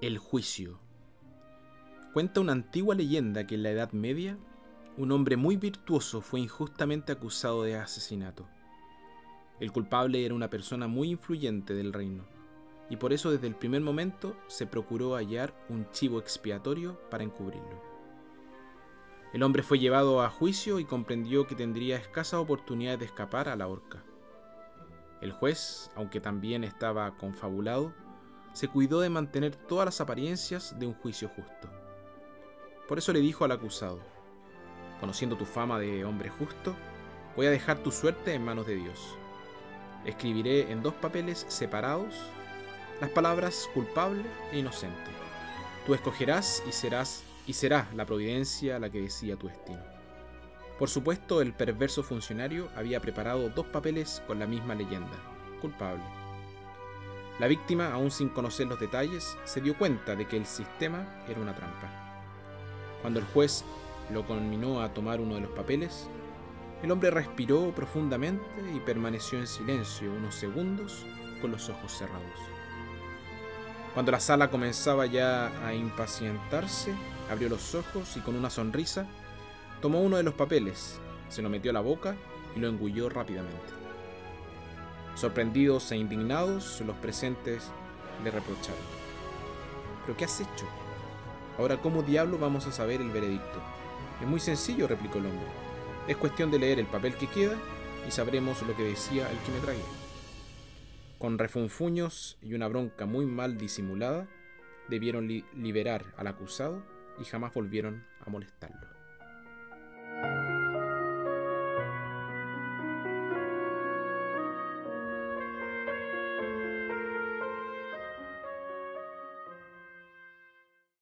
El juicio. Cuenta una antigua leyenda que en la Edad Media un hombre muy virtuoso fue injustamente acusado de asesinato. El culpable era una persona muy influyente del reino, y por eso desde el primer momento se procuró hallar un chivo expiatorio para encubrirlo. El hombre fue llevado a juicio y comprendió que tendría escasa oportunidad de escapar a la horca. El juez, aunque también estaba confabulado, se cuidó de mantener todas las apariencias de un juicio justo. Por eso le dijo al acusado, conociendo tu fama de hombre justo, voy a dejar tu suerte en manos de Dios. Escribiré en dos papeles separados las palabras culpable e inocente. Tú escogerás y serás y será la providencia la que decía tu destino. Por supuesto, el perverso funcionario había preparado dos papeles con la misma leyenda, culpable la víctima, aún sin conocer los detalles, se dio cuenta de que el sistema era una trampa. Cuando el juez lo conminó a tomar uno de los papeles, el hombre respiró profundamente y permaneció en silencio unos segundos con los ojos cerrados. Cuando la sala comenzaba ya a impacientarse, abrió los ojos y con una sonrisa tomó uno de los papeles, se lo metió a la boca y lo engulló rápidamente. Sorprendidos e indignados, los presentes le reprocharon. ¿Pero qué has hecho? Ahora, ¿cómo diablo vamos a saber el veredicto? Es muy sencillo, replicó el hombre. Es cuestión de leer el papel que queda y sabremos lo que decía el que me traía. Con refunfuños y una bronca muy mal disimulada, debieron liberar al acusado y jamás volvieron a molestarlo.